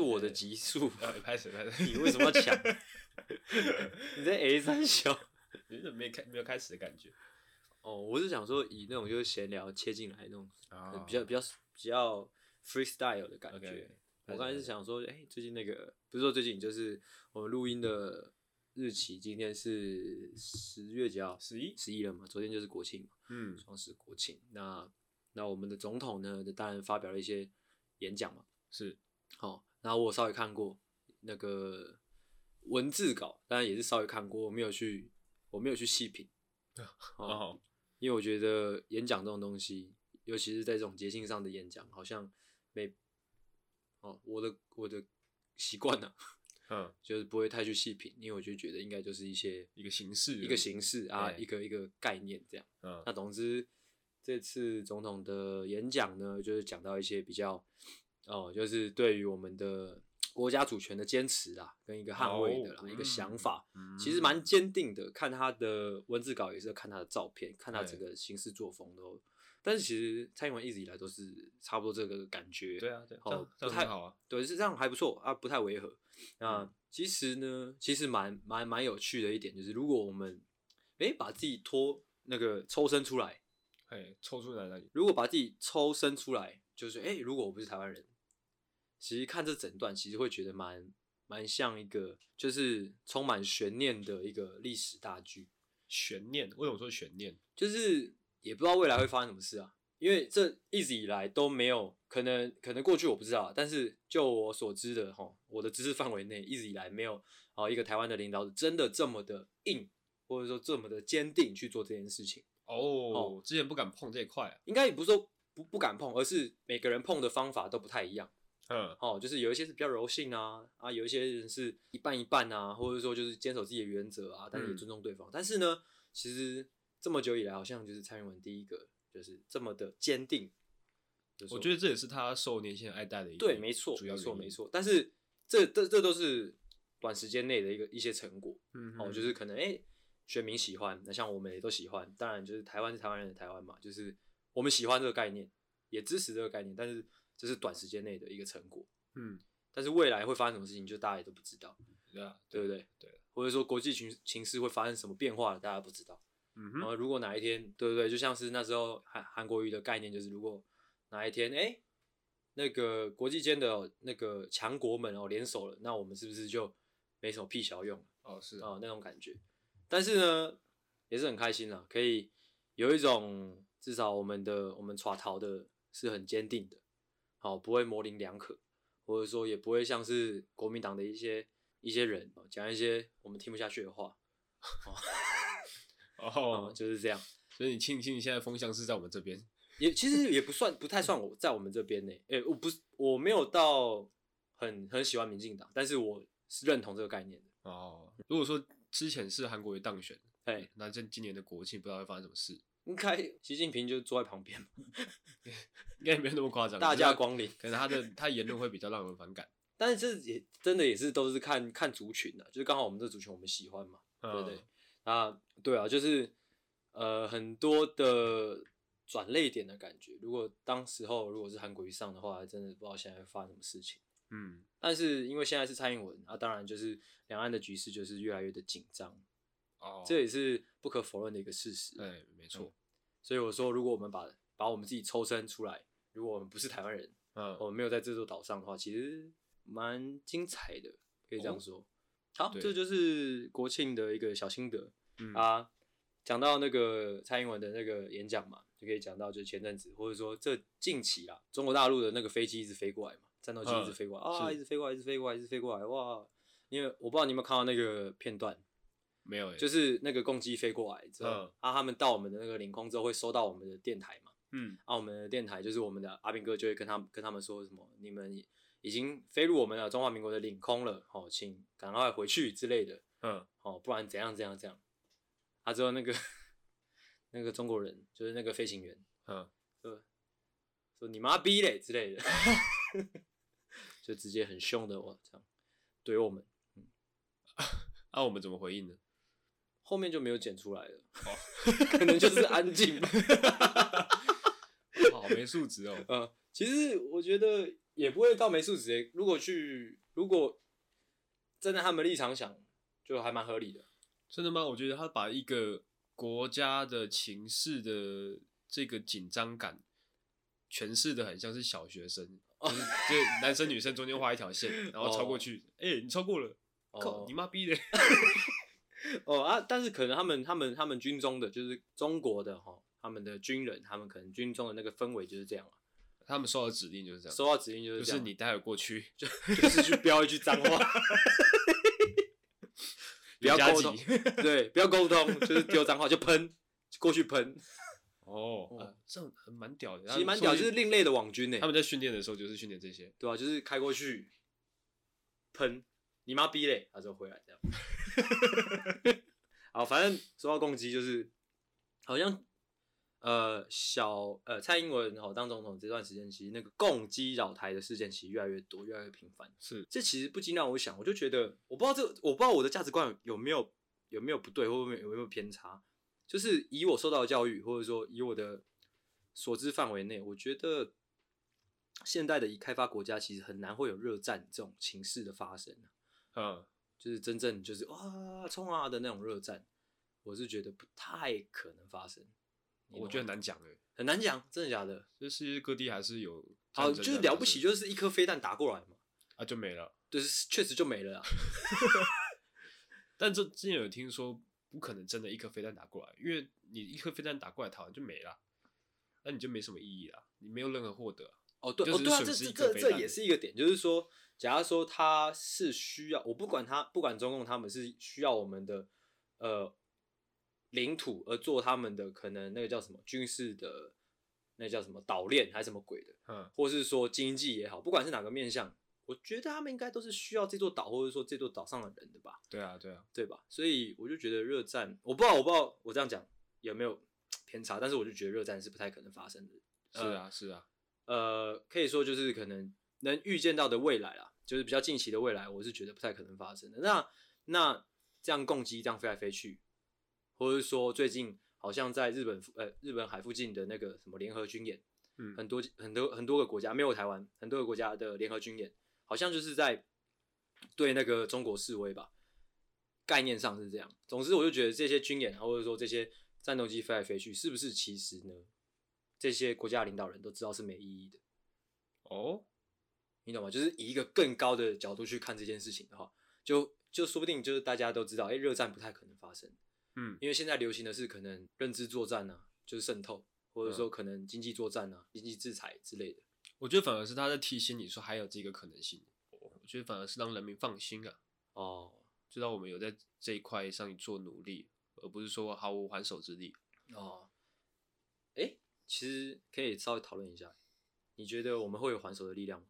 是我的极速，拍谁拍谁？你为什么要抢？你在 A 三小，有点没开没有开始的感觉。哦，我是想说以那种就是闲聊切进来那种，哦、比较比较比较 freestyle 的感觉。Okay, 我刚才是想说，哎、欸，最近那个不是说最近，就是我们录音的日期，今天是十月几号？十一十一了嘛？昨天就是国庆嘛，嗯，双十国庆。那那我们的总统呢，就当然发表了一些演讲嘛，是。好、哦，然后我稍微看过那个文字稿，当然也是稍微看过，我没有去，我没有去细品。哦。哦因为我觉得演讲这种东西，尤其是在这种节庆上的演讲，好像没哦，我的我的习惯呢，嗯，就是不会太去细品，因为我就觉得应该就是一些一个形式，一个形式啊，一个一个概念这样。嗯，那总之这次总统的演讲呢，就是讲到一些比较哦，就是对于我们的。国家主权的坚持啦，跟一个捍卫的啦，一个想法，其实蛮坚定的。看他的文字稿，也是看他的照片，看他整个行事作风都。但是其实蔡英文一直以来都是差不多这个感觉。对啊，对，哦，不太好啊。对，是这样还不错啊，不太违和。那其实呢，其实蛮蛮蛮有趣的一点就是，如果我们诶把自己拖那个抽身出来，哎，抽出来那里，如果把自己抽身出来，就是诶如果我不是台湾人。其实看这整段，其实会觉得蛮蛮像一个，就是充满悬念的一个历史大剧。悬念？为什么说悬念？就是也不知道未来会发生什么事啊。因为这一直以来都没有可能，可能过去我不知道，但是就我所知的哈，我的知识范围内一直以来没有啊一个台湾的领导者真的这么的硬，或者说这么的坚定去做这件事情。哦，哦之前不敢碰这一块啊，应该也不是说不不敢碰，而是每个人碰的方法都不太一样。嗯，哦，就是有一些是比较柔性啊，啊，有一些人是一半一半啊，或者说就是坚守自己的原则啊，但是也尊重对方。嗯、但是呢，其实这么久以来，好像就是蔡英文第一个就是这么的坚定。我觉得这也是他受年轻人爱戴的一个对，没错，没错，没错。但是这这这都是短时间内的一个一些成果。嗯，哦，就是可能哎、欸，选民喜欢，那像我们也都喜欢。当然，就是台湾是台湾人的台湾嘛，就是我们喜欢这个概念，也支持这个概念，但是。这是短时间内的一个成果，嗯，但是未来会发生什么事情，就大家也都不知道，对啊，对不对？对，或者说国际情情势会发生什么变化，大家不知道，嗯哼。然后如果哪一天，对不对？就像是那时候韩韩国瑜的概念，就是如果哪一天，哎，那个国际间的那个强国们哦联手了，那我们是不是就没什么屁小用？哦，是啊，那种感觉。但是呢，也是很开心啦，可以有一种至少我们的我们耍逃的是很坚定的。好，不会模棱两可，或者说也不会像是国民党的一些一些人讲一些我们听不下去的话。哦，嗯，就是这样。所以你庆幸现在风向是在我们这边，也其实也不算，不太算我在我们这边呢。诶、欸，我不是，我没有到很很喜欢民进党，但是我是认同这个概念的。哦，如果说之前是韩国瑜当选，哎、欸，那这今年的国庆不知道会发生什么事。应该 习近平就坐在旁边，应该也没有那么夸张。大驾光临，可能他的他言论会比较让人反感。但是这也真的也是都是看看族群的，就是刚好我们这族群我们喜欢嘛，嗯、对不对？啊，对啊，就是呃很多的转泪点的感觉。如果当时候如果是韩国瑜上的话，真的不知道现在会发生什么事情。嗯，但是因为现在是蔡英文啊，当然就是两岸的局势就是越来越的紧张。哦，这也是不可否认的一个事实。对，没错。嗯所以我说，如果我们把把我们自己抽身出来，如果我们不是台湾人，嗯，我们没有在这座岛上的话，其实蛮精彩的，可以这样说。哦、好，这就是国庆的一个小心得、嗯、啊。讲到那个蔡英文的那个演讲嘛，就可以讲到就是前阵子，或者说这近期啊，中国大陆的那个飞机一直飞过来嘛，战斗机一直飞过来、嗯、啊，一直飞过来，一直飞过来，一直飞过来，哇！因为我不知道你有没有看到那个片段。没有、欸，就是那个共机飞过来之后，嗯、啊，他们到我们的那个领空之后会收到我们的电台嘛，嗯，啊，我们的电台就是我们的阿兵哥就会跟他们跟他们说什么，你们已经飞入我们的中华民国的领空了，好、哦，请赶快回去之类的，嗯，好、哦，不然怎样怎样怎样，啊，之后那个 那个中国人就是那个飞行员，嗯，说说你妈逼嘞之类的，就直接很凶的哇，这样怼我们，嗯，啊，我们怎么回应呢？后面就没有剪出来了，哦、可能就是安静吧。好没素质哦。嗯，其实我觉得也也不会到没素质诶。如果去，如果站在他们立场想，就还蛮合理的。真的吗？我觉得他把一个国家的情势的这个紧张感诠释的很像是小学生，就是就男生女生中间画一条线，然后超过去，哎、oh. 欸，你超过了，靠、oh. 你妈逼的！哦、oh, 啊，但是可能他们他们他们军中的就是中国的哈，他们的军人，他们可能军中的那个氛围就是这样，他们收到指令就是这样，收到指令就是这样，就是你待会过去就就是去飙一句脏话。不要沟通，对，不要沟通，就是丢脏话就喷，过去喷。哦，啊、这样很蛮屌的，其实蛮屌，就是另类的网军呢。他们在训练的时候就是训练这些，对吧、啊？就是开过去喷，你妈逼嘞，他就回来这样。好，反正说到攻击，就是好像。呃，小呃，蔡英文好当总统这段时间，其实那个共机扰台的事件其实越来越多，越来越频繁。是，这其实不禁让我想，我就觉得，我不知道这，我不知道我的价值观有没有有没有不对，或者有没有偏差。就是以我受到的教育，或者说以我的所知范围内，我觉得现代的已开发国家其实很难会有热战这种情势的发生。嗯，就是真正就是哇冲啊的那种热战，我是觉得不太可能发生。我觉得很难讲诶，很难讲，真的假的？就世界各地还是有，好，就是了不起，就是一颗飞弹打过来嘛，啊，就没了，对，确实就没了啊。但这之前有听说，不可能真的一颗飞弹打过来，因为你一颗飞弹打过来，台湾就没了，那你就没什么意义了，你没有任何获得。哦，对，哦，对啊，这这这这也是一个点，就是说，假如说他是需要，我不管他，不管中共他们是需要我们的，呃。领土而做他们的可能那个叫什么军事的，那叫什么岛链还是什么鬼的，嗯，或是说经济也好，不管是哪个面向，我觉得他们应该都是需要这座岛或者说这座岛上的人的吧？对啊，对啊，对吧？所以我就觉得热战，我不知道，我不知道我这样讲有没有偏差，但是我就觉得热战是不太可能发生的。是啊，是啊，呃，可以说就是可能能预见到的未来啦，就是比较近期的未来，我是觉得不太可能发生的。那那这样共机这样飞来飞去。或者是说，最近好像在日本呃日本海附近的那个什么联合军演，嗯，很多很多很多个国家没有台湾，很多个国家的联合军演，好像就是在对那个中国示威吧，概念上是这样。总之，我就觉得这些军演，或者说这些战斗机飞来飞去，是不是其实呢？这些国家领导人都知道是没意义的。哦，你懂吗？就是以一个更高的角度去看这件事情的话，就就说不定就是大家都知道，哎，热战不太可能发生。嗯，因为现在流行的是可能认知作战啊，就是渗透，或者说可能经济作战啊，经济制裁之类的。我觉得反而是他在提醒你说还有这个可能性。我觉得反而是让人民放心啊。哦，知道我们有在这一块上做努力，而不是说毫无还手之力。哦，哎，其实可以稍微讨论一下，你觉得我们会有还手的力量吗？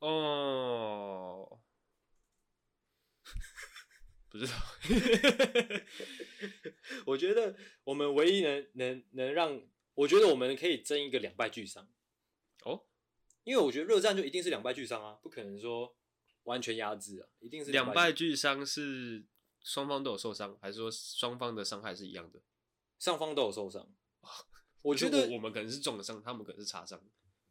哦。不知道，我觉得我们唯一能能能让，我觉得我们可以争一个两败俱伤。哦，因为我觉得热战就一定是两败俱伤啊，不可能说完全压制啊，一定是两败俱伤。是双方都有受伤，还是说双方的伤害是一样的？双方都有受伤。我觉得我们可能是重的伤，他们可能是擦伤。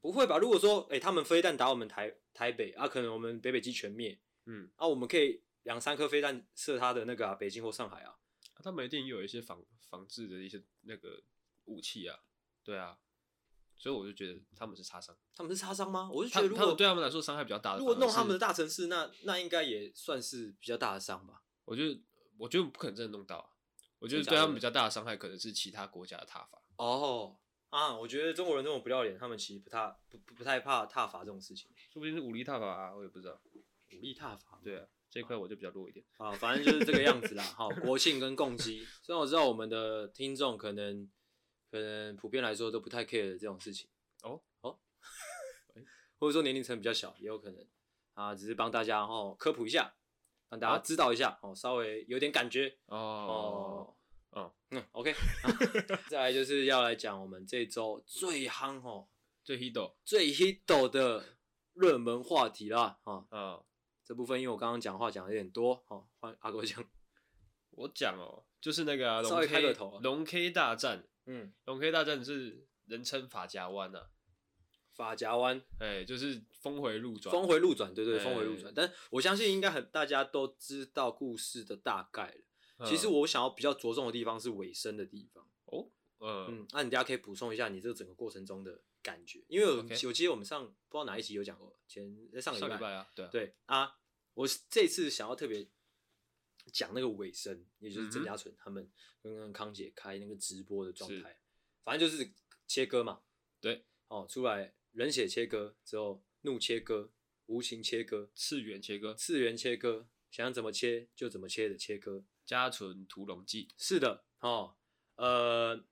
不会吧？如果说，哎、欸，他们飞弹打我们台台北啊，可能我们北北基全灭。嗯，啊，我们可以。两三颗飞弹射他的那个啊，北京或上海啊，啊他们一定有一些防防治的一些那个武器啊，对啊，所以我就觉得他们是擦伤，他们是擦伤吗？我就觉得如果对他们来说伤害比较大的，如果弄他们的大城市，那那应该也算是比较大的伤吧。我觉得我觉得不可能真的弄到啊，我觉得对他们比较大的伤害可能是其他国家的挞伐。哦。啊，我觉得中国人这种不要脸，他们其实不太不不太怕踏伐这种事情，说不定是武力踏伐啊，我也不知道，武力踏伐，对啊。这一块我就比较弱一点啊，反正就是这个样子啦。好，国庆跟共机，虽然我知道我们的听众可能可能普遍来说都不太 care 这种事情哦。哦，或者说年龄层比较小也有可能。啊，只是帮大家哦科普一下，让大家知道一下哦，稍微有点感觉。哦。哦哦嗯 OK，再来就是要来讲我们这周最夯哦最 hit 最 hit 的热门话题啦啊啊。这部分因为我刚刚讲话讲的有点多，好，换阿哥讲。我讲哦，就是那个稍微开个头、啊，龙 K 大战，嗯，龙 K 大战是人称法夹湾呐，法夹湾，哎，就是峰回路转，峰回路转，对对，哎、峰回路转。但我相信应该很大家都知道故事的大概了。嗯、其实我想要比较着重的地方是尾声的地方。哦，呃、嗯，那、啊、你大家可以补充一下你这个整个过程中的感觉，因为我.我记得我们上不知道哪一集有讲过，前在上个礼拜，拜啊，对啊，对啊，我这次想要特别讲那个尾声，也就是郑家纯他们跟康姐开那个直播的状态，反正就是切割嘛，对，哦，出来。冷血切割之后，怒切割，无情切割，次元切割，次元切割，想怎么切就怎么切的切割。家纯屠龙记，是的，哦，呃，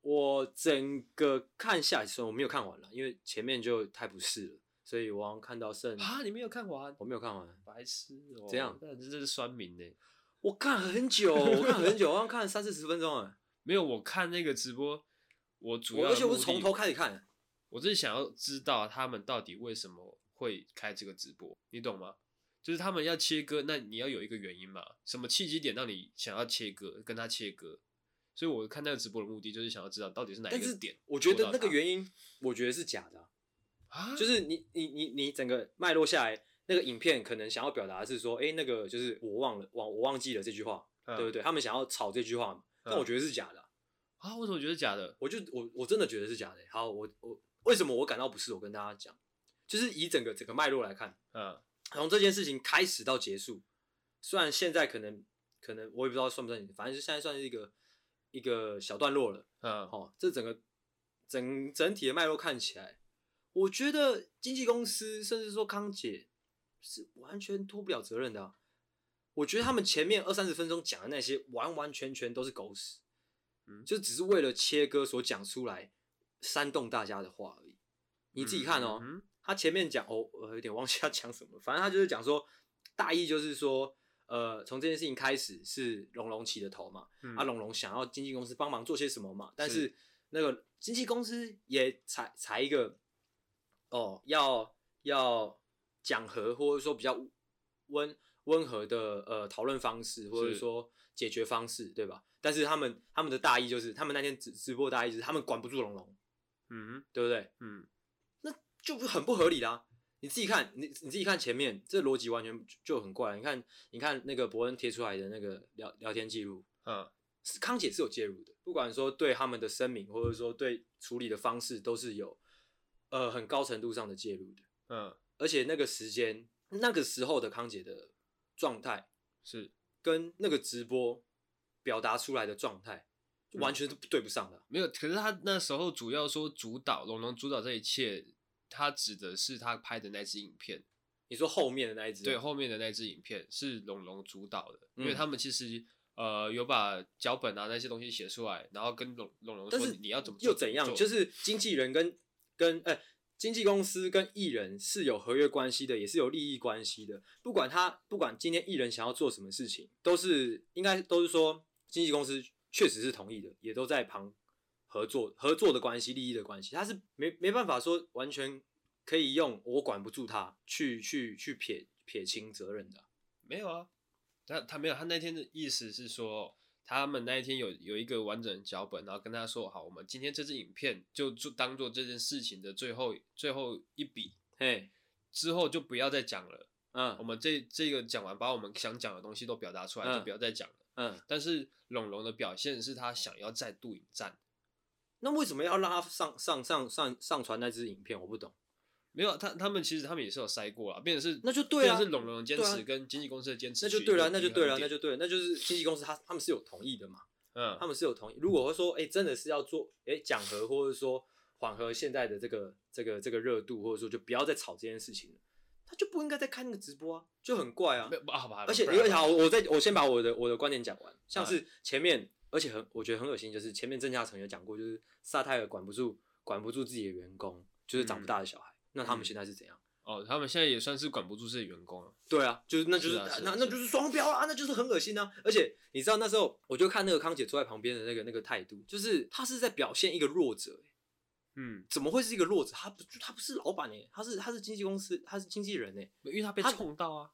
我整个看下来的时候我没有看完了，因为前面就太不适了，所以我好像看到剩啊，你没有看完？我没有看完，白痴哦，这样，那这是酸民呢。我看很久，我看很久，我好像看了三四十分钟啊。没有，我看那个直播，我主要而且我是从头开始看。我只是想要知道他们到底为什么会开这个直播，你懂吗？就是他们要切割，那你要有一个原因嘛？什么契机点让你想要切割，跟他切割？所以我看那个直播的目的就是想要知道到底是哪一个点。我觉得那个原因，我觉得是假的啊。就是你你你你整个脉络下来，那个影片可能想要表达的是说，哎、欸，那个就是我忘了，忘我忘记了这句话，嗯、对不对？他们想要炒这句话嘛？但我觉得是假的啊。啊为什么觉得假的？我就我我真的觉得是假的。好，我我。为什么我感到不适？我跟大家讲，就是以整个整个脉络来看，嗯，从这件事情开始到结束，虽然现在可能可能我也不知道算不算，反正就现在算是一个一个小段落了，嗯，哦，这整个整整体的脉络看起来，我觉得经纪公司甚至说康姐是完全脱不了责任的啊。我觉得他们前面二三十分钟讲的那些完完全全都是狗屎，嗯，就只是为了切割所讲出来。煽动大家的话而已，你自己看哦。他前面讲哦，我有点忘记他讲什么，反正他就是讲说，大意就是说，呃，从这件事情开始是龙龙起的头嘛，嗯、啊，龙龙想要经纪公司帮忙做些什么嘛，但是那个经纪公司也采采一个，哦，要要讲和或者说比较温温和的呃讨论方式，或者说解决方式，对吧？但是他们他们的大意就是，他们那天直直播大意就是，他们管不住龙龙。嗯，对不对？嗯，那就很不合理啦。你自己看，你你自己看前面，这逻辑完全就很怪。你看，你看那个伯恩贴出来的那个聊聊天记录，嗯，是康姐是有介入的，不管说对他们的声明，或者说对处理的方式，都是有呃很高程度上的介入的。嗯，而且那个时间，那个时候的康姐的状态是跟那个直播表达出来的状态。完全是对不上的，没有。可是他那时候主要说主导龙龙主导这一切，他指的是他拍的那支影片。你说后面的那一支？对，后面的那支影片是龙龙主导的，嗯、因为他们其实呃有把脚本啊那些东西写出来，然后跟龙龙龙说你要怎么做又怎样？就是经纪人跟跟哎、欸、经纪公司跟艺人是有合约关系的，也是有利益关系的。不管他不管今天艺人想要做什么事情，都是应该都是说经纪公司。确实是同意的，也都在旁合作，合作的关系，利益的关系，他是没没办法说完全可以用我管不住他去去去撇撇清责任的，没有啊，他他没有，他那天的意思是说，他们那一天有有一个完整的脚本，然后跟他说，好，我们今天这支影片就就当做这件事情的最后最后一笔，嘿，之后就不要再讲了，嗯，我们这这个讲完，把我们想讲的东西都表达出来，嗯，就不要再讲了。嗯，但是龙龙的表现是他想要再度引战，那为什么要让他上上上上上传那支影片？我不懂。没有，他他们其实他们也是有筛过啊，变成是那就对啊，是龙龙的坚持跟经纪公司的坚持，那就对了，那就对了，那就对了，那就是经纪公司他他们是有同意的嘛，嗯，他们是有同意。如果说哎、欸、真的是要做哎讲和，或者说缓和现在的这个这个这个热度，或者说就不要再吵这件事情了。他就不应该再看那个直播啊，就很怪啊。好吧，而且因为好，我再我先把我的我的观点讲完。像是前面，而且很我觉得很恶心，就是前面郑嘉诚有讲过，就是萨泰尔管不住管不住自己的员工，就是长不大的小孩。那他们现在是怎样？哦，他们现在也算是管不住自己员工了。对啊，就是那就是那那就是双标啊，那就是很恶心啊。而且你知道那时候，我就看那个康姐坐在旁边的那个那个态度，就是他是在表现一个弱者。嗯，怎么会是一个弱者？他不，他不是老板哎，他是他是经纪公司，他是经纪人哎，因为他被冲到啊。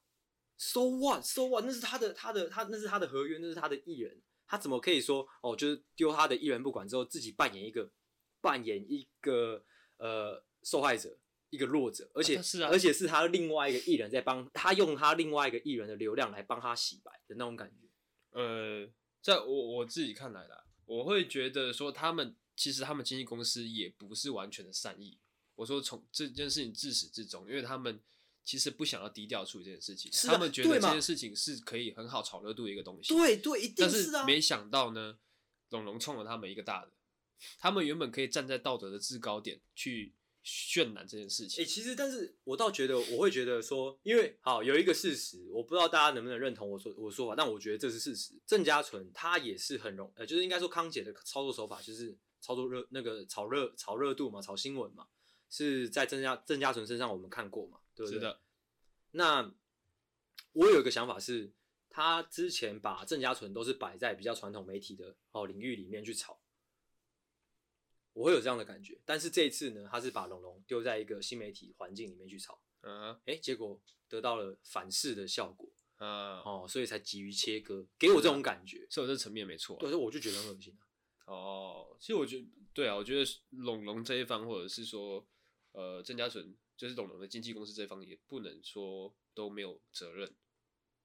So what？So what？那是他的他的他那是他的合约，那是他的艺人，他怎么可以说哦，就是丢他的艺人不管之后，自己扮演一个扮演一个呃受害者，一个弱者，而且、啊是啊，而且是他另外一个艺人在帮他用他另外一个艺人的流量来帮他洗白的那种感觉。呃，在我我自己看来啦，我会觉得说他们其实他们经纪公司也不是完全的善意。我说从这件事情自始至终，因为他们其实不想要低调处理这件事情，他们觉得这件事情是可以很好炒热度的一个东西。对对，一定是啊。但是没想到呢，龙龙冲了他们一个大的，他们原本可以站在道德的制高点去渲染这件事情。哎、欸，其实，但是我倒觉得，我会觉得说，因为好有一个事实，我不知道大家能不能认同我说我说法，但我觉得这是事实。郑家纯他也是很容，呃，就是应该说康姐的操作手法就是操作热那个炒热炒热度嘛，炒新闻嘛。是在郑家郑家纯身上我们看过嘛，对不对？是的。那我有一个想法是，他之前把郑家纯都是摆在比较传统媒体的哦领域里面去炒，我会有这样的感觉。但是这一次呢，他是把龙龙丢在一个新媒体环境里面去炒，嗯，哎，结果得到了反噬的效果，嗯，哦，所以才急于切割，给我这种感觉，是有这层面没错。对，所以我就觉得很恶心啊。哦，其实我觉得，对啊，我觉得龙龙这一方，或者是说。呃，郑家纯就是董龙的经纪公司这方也不能说都没有责任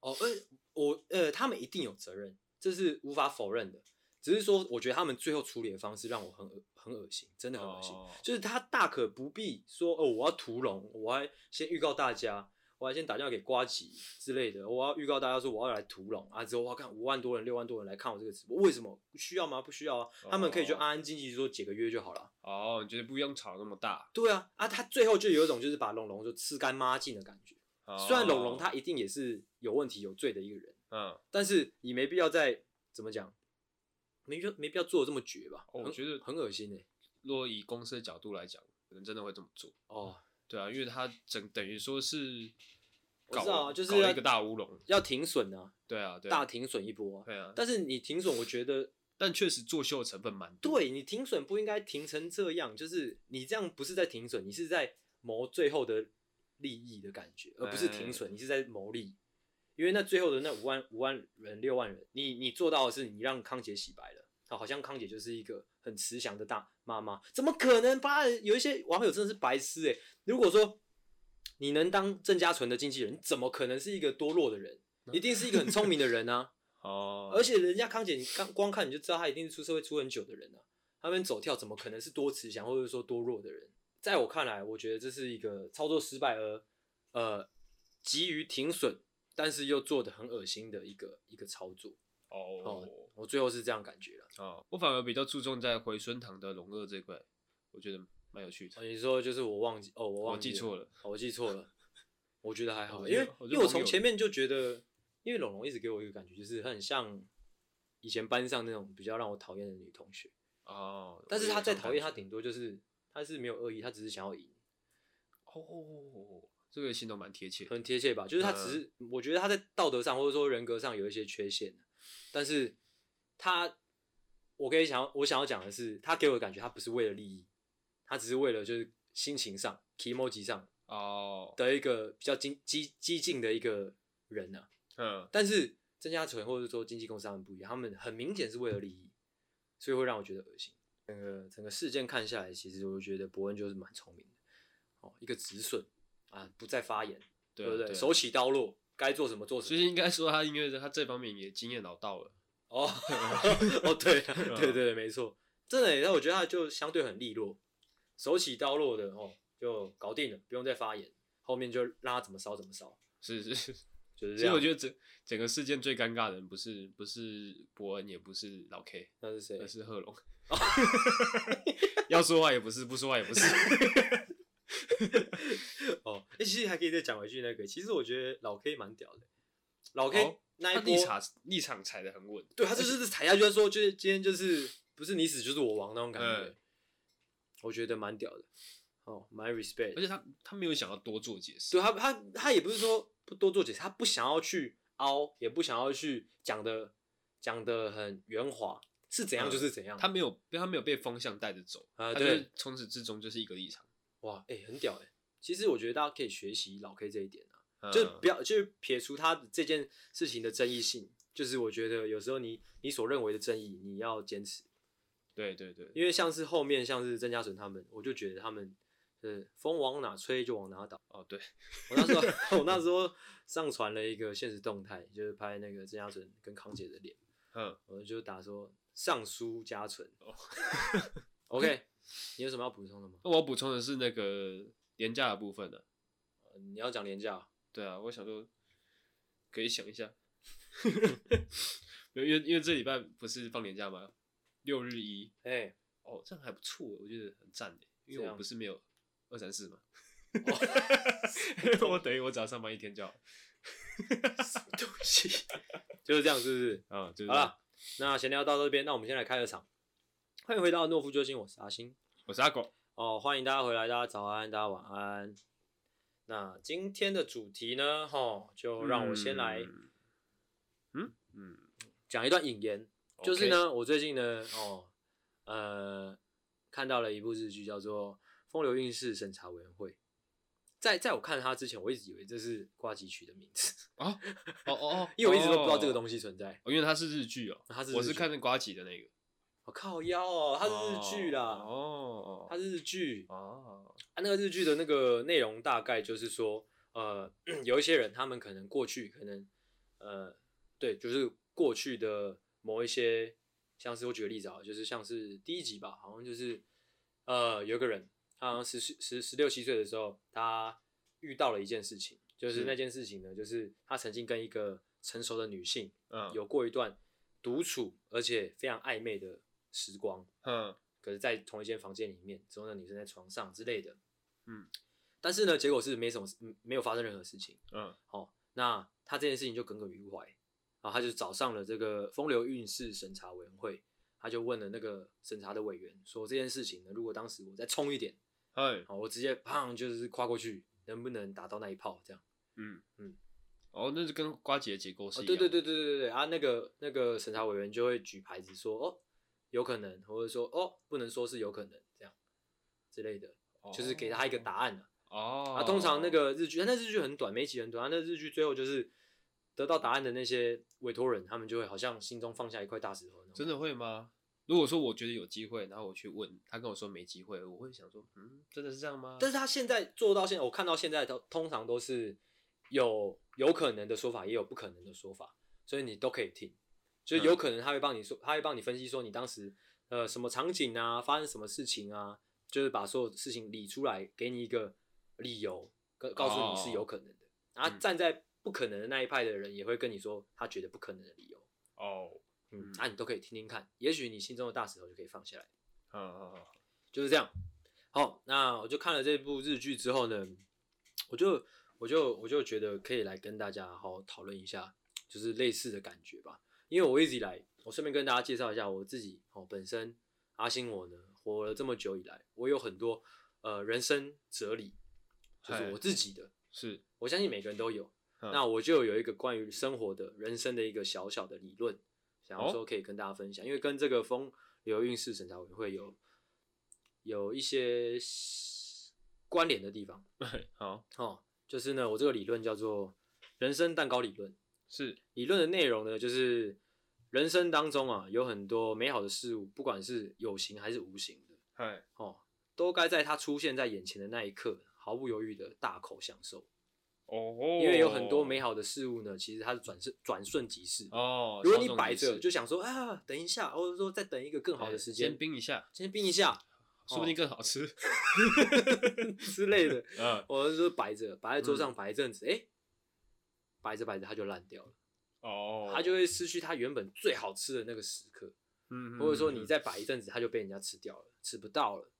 哦，呃，我呃，他们一定有责任，这是无法否认的。只是说，我觉得他们最后处理的方式让我很恶很恶心，真的很恶心。哦、就是他大可不必说哦，我要屠龙，我要先预告大家。我还先打电话给瓜吉之类的，我要预告大家说我要来屠龙啊！之后我要看五万多人、六万多人来看我这个直播，为什么需要吗？不需要啊，他们可以就安安静静说解个约就好了。哦，你觉得不用吵那么大？对啊，啊，他最后就有一种就是把龙龙就吃干抹净的感觉。哦、虽然龙龙他一定也是有问题、有罪的一个人，嗯，但是你没必要再怎么讲，没必要没必要做的这么绝吧？哦、我觉得很恶心诶、欸。若以公司的角度来讲，可能真的会这么做。哦。对啊，因为他整等于说是，我知道啊，就是搞一个大乌龙，要停损啊。对啊，对啊，大停损一波啊。对啊，但是你停损，我觉得，但确实作秀成分蛮多。对，你停损不应该停成这样，就是你这样不是在停损，你是在谋最后的利益的感觉，而不是停损，你是在谋利。因为那最后的那五万五万人六万人，你你做到的是你让康杰洗白了。好像康姐就是一个很慈祥的大妈妈，怎么可能？吧？有一些网友真的是白痴哎！如果说你能当郑家纯的经纪人，怎么可能是一个多弱的人？一定是一个很聪明的人啊！哦，而且人家康姐，你刚光看你就知道她一定是出社会出很久的人啊。他们走跳怎么可能是多慈祥或者说多弱的人？在我看来，我觉得这是一个操作失败而呃急于停损，但是又做的很恶心的一个一个操作。哦，oh, 我最后是这样感觉了。哦，oh, 我反而比较注重在回春堂的龙二这块，我觉得蛮有趣的。Oh, 你说就是我忘记哦，我忘记记错了，我记错了。我觉得还好，因为因为我从前面就觉得，因为龙龙一直给我一个感觉，就是很像以前班上那种比较让我讨厌的女同学。哦，oh, 但是他再讨厌，他顶多就是他是没有恶意，他只是想要赢。哦，oh, 这个形容蛮贴切，很贴切吧？就是他只是，我觉得他在道德上或者说人格上有一些缺陷。但是他，我可以想，我想要讲的是，他给我的感觉，他不是为了利益，他只是为了就是心情上、kimoji 上哦的一个比较激激激进的一个人呢、啊。嗯，但是郑家纯或者说经纪公司他们不一样，他们很明显是为了利益，所以会让我觉得恶心。整个整个事件看下来，其实我觉得伯恩就是蛮聪明的哦，一个止损啊，不再发言，对，对不对？对手起刀落。该做什么做什么，其实应该说他，因为他这方面也经验老道了。哦，哦，对，对对对，没错，真的，那我觉得他就相对很利落，手起刀落的哦，就搞定了，不用再发言，后面就让他怎么烧怎么烧。是是是，就是这样。所以我觉得整整个事件最尴尬的人不是不是伯恩，也不是老 K，那是谁？而是贺龙。要说话也不是，不说话也不是。哦，哎、欸，其实还可以再讲回去那个。其实我觉得老 K 蛮屌的，老 K 那一波立场立场踩得很稳，对他就是踩下去，说就是今天就是不是你死就是我亡那种感觉，嗯、我觉得蛮屌的。哦，my respect。而且他他没有想要多做解释，对他他他也不是说不多做解释，他不想要去凹，也不想要去讲的讲的很圆滑，是怎样就是怎样。嗯、他没有他没有被风向带着走啊，对，从始至终就是一个立场。哇，哎、欸，很屌哎！其实我觉得大家可以学习老 K 这一点啊，嗯、就不要，就是撇除他这件事情的争议性，就是我觉得有时候你你所认为的争议，你要坚持。对对对，因为像是后面像是曾家纯他们，我就觉得他们是风往哪吹就往哪倒。哦，对，我那时候 我那时候上传了一个现实动态，就是拍那个郑家纯跟康姐的脸。嗯，我就打说上书家纯。哦，OK，你有什么要补充的吗？那我要补充的是那个廉价的部分呢、啊。你要讲连假？对啊，我想说可以想一下。因为因为这礼拜不是放年假吗？六日一，哎、欸，哦，这样还不错，我觉得很赞的。因为我不是没有二三四嘛，我等于我只要上班一天就好。什么东西？就是这样，是不是？啊、就是，好了，那闲聊到这边，那我们先来开个场。欢迎回到诺夫救星，我是阿星，我是阿狗。哦，欢迎大家回来，大家早安，大家晚安。那今天的主题呢？哈，就让我先来。嗯嗯。嗯讲一段引言.就是呢，我最近呢，哦，呃，看到了一部日剧，叫做《风流韵事审查委员会》。在在我看它之前，我一直以为这是瓜吉取的名字 啊哦哦哦，因为我一直都不知道这个东西存在。哦，因为它是日剧哦，它是我是看那呱吉的那个。靠腰哦，它是日剧啦，哦，它是日剧哦。啊，那个日剧的那个内容大概就是说，呃，有一些人，他们可能过去可能，呃，对，就是。过去的某一些，像是我举个例子啊，就是像是第一集吧，好像就是呃，有个人，他好像十十十六七岁的时候，他遇到了一件事情，就是那件事情呢，就是他曾经跟一个成熟的女性，嗯，有过一段独处而且非常暧昧的时光，嗯，可是，在同一间房间里面，之后那女生在床上之类的，嗯，但是呢，结果是没什么，没有发生任何事情，嗯，好，那他这件事情就耿耿于怀。然后他就找上了这个风流韵事审查委员会，他就问了那个审查的委员说，这件事情呢，如果当时我再冲一点，哎，好，我直接砰就是跨过去，能不能打到那一炮？这样，嗯。嗯，哦，那就跟瓜姐的结构是一样，哦，对对对对对对啊，那个那个审查委员就会举牌子说，哦，有可能，或者说，哦，不能说是有可能这样之类的，哦，就是给他一个答案哦，啊，通常那个日剧，那日剧很短，每集很短，那日剧最后就是。得到答案的那些委托人，他们就会好像心中放下一块大石头。真的会吗？如果说我觉得有机会，然后我去问他，跟我说没机会，我会想说，嗯，真的是这样吗？但是他现在做到现在，我看到现在都通常都是有有可能的说法，也有不可能的说法，所以你都可以听。就是有可能他会帮你说，他会帮你分析说你当时呃什么场景啊，发生什么事情啊，就是把所有事情理出来，给你一个理由，告告诉你是有可能的。然后站在不可能的那一派的人也会跟你说他觉得不可能的理由哦，oh, 嗯，那、啊、你都可以听听看，也许你心中的大石头就可以放下来。嗯嗯嗯，就是这样。好，那我就看了这部日剧之后呢，我就我就我就觉得可以来跟大家好好讨论一下，就是类似的感觉吧。因为我一直以来，我顺便跟大家介绍一下我自己哦，本身阿星我呢活了这么久以来，我有很多呃人生哲理，就是我自己的，是我相信每个人都有。那我就有一个关于生活的人生的一个小小的理论，想要说可以跟大家分享，因为跟这个风流运势审查委员会有有一些关联的地方。好，哦，就是呢，我这个理论叫做人生蛋糕理论。是理论的内容呢，就是人生当中啊，有很多美好的事物，不管是有形还是无形的，哎，哦，都该在它出现在眼前的那一刻，毫不犹豫的大口享受。哦，因为有很多美好的事物呢，其实它是转瞬转瞬即逝。哦，如果你摆着就想说啊，等一下，或者说再等一个更好的时间，先冰一下，先冰一下，说不定更好吃 之类的。嗯，或者说摆着，摆在桌上摆一阵子，哎，摆着摆着它就烂掉了。哦，它就会失去它原本最好吃的那个时刻。嗯，或者说你再摆一阵子，它就被人家吃掉了，吃不到了。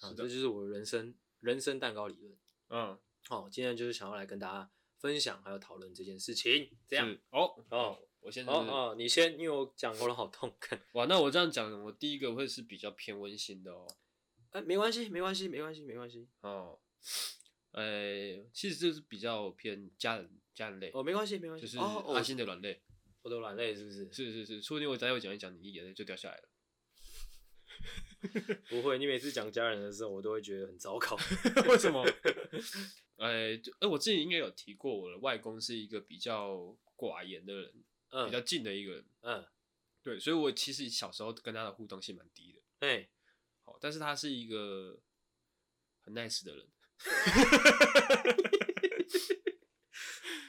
啊，这就是我的人生人生蛋糕理论。嗯。哦，今天就是想要来跟大家分享还有讨论这件事情，这样哦哦，我先哦哦，你先，因为我讲喉咙好痛，哇，那我这样讲，我第一个会是比较偏温馨的哦，哎，没关系，没关系，没关系，没关系哦，哎，其实就是比较偏家人家人类哦，没关系，没关系，就是阿星的软肋，我的软肋是不是？是是是，说不定我待会讲一讲，你眼泪就掉下来了。不会，你每次讲家人的时候，我都会觉得很糟糕。为什么？哎，就哎，我之前应该有提过，我的外公是一个比较寡言的人，嗯，比较静的一个人，嗯，对，所以我其实小时候跟他的互动性蛮低的，哎，好，但是他是一个很 nice 的人。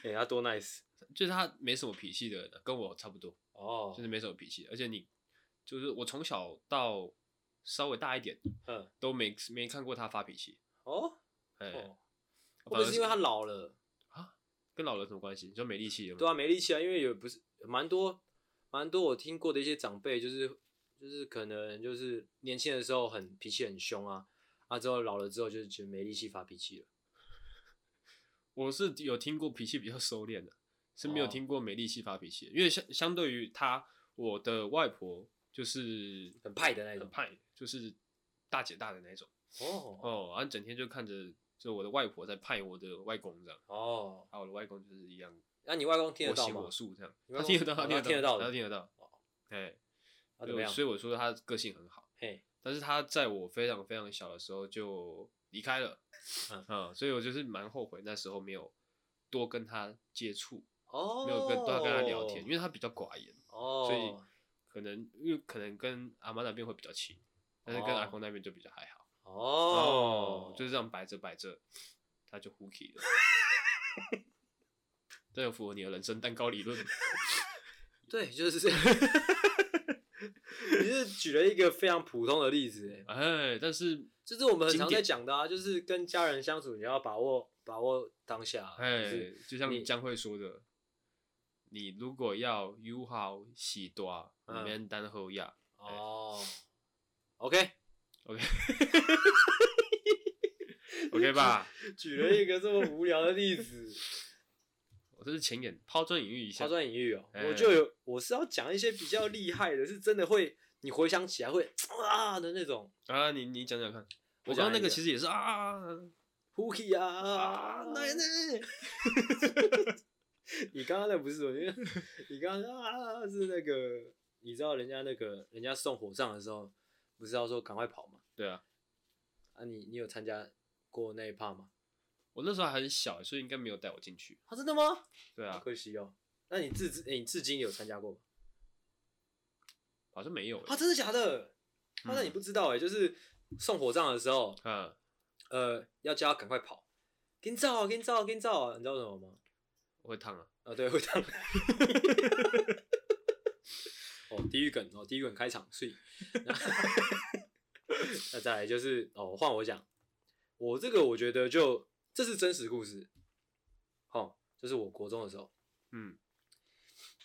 哎、欸，他多 nice，就是他没什么脾气的人，跟我差不多。哦、oh.，就是没什么脾气，而且你就是我从小到稍微大一点，嗯，都没没看过他发脾气。哦，哎，会不会是因为他老了啊？跟老了什么关系？你说没力气了吗？对啊，没力气啊，因为有不是蛮多蛮多我听过的一些长辈，就是就是可能就是年轻的时候很脾气很凶啊，啊之后老了之后就是觉得没力气发脾气了。我是有听过脾气比较收敛的。是没有听过没力气发脾气，oh. 因为相相对于他，我的外婆就是很派的那种，很派，就是大姐大的那种。哦、oh. 哦，然后整天就看着，就我的外婆在派我的外公这样。哦，啊，我的外公就是一样。那、啊、你外公听得到吗？我行我素这样，他听得到，他听得到，他听得到，哎，所以我说他个性很好。嘿，但是他在我非常非常小的时候就离开了。嗯，嗯，所以我就是蛮后悔那时候没有多跟他接触。哦，没有跟多跟他聊天，因为他比较寡言，哦，所以可能因为可能跟阿妈那边会比较亲，但是跟阿公那边就比较还好。哦，就是这样摆着摆着，他就 hooky 了。这有符合你的人生蛋糕理论。对，就是这样。举了一个非常普通的例子，哎，但是就是我们很常在讲的啊，就是跟家人相处，你要把握把握当下。哎，就像你将会说的。你如果要友好喜多，你免等候呀。哦，OK，OK，OK OK 吧？举了一个这么无聊的例子，我这是前言，抛砖引玉一下。抛砖引玉哦，我就有，我是要讲一些比较厉害的，是真的会，你回想起来会啊的那种。啊，你你讲讲看。我刚刚那个其实也是啊，Hooky 啊，奶奶。你刚刚那不是我，因 为你刚刚啊是那个，你知道人家那个人家送火葬的时候，不是要说赶快跑吗？对啊，啊你你有参加过那一趴吗？我那时候还很小，所以应该没有带我进去。啊真的吗？对啊，可惜哦。那你至至、欸、你至今有参加过吗？好像没有。啊真的假的？啊那你不知道哎、欸，就是送火葬的时候，嗯，呃要叫他赶快跑，给你照，给你照，给你照，你知道什么吗？我会烫啊！啊，对，会烫。哦，地狱梗哦，地狱梗开场，所以那，那再来就是哦，换我讲，我这个我觉得就这是真实故事。哦，这是我国中的时候，嗯，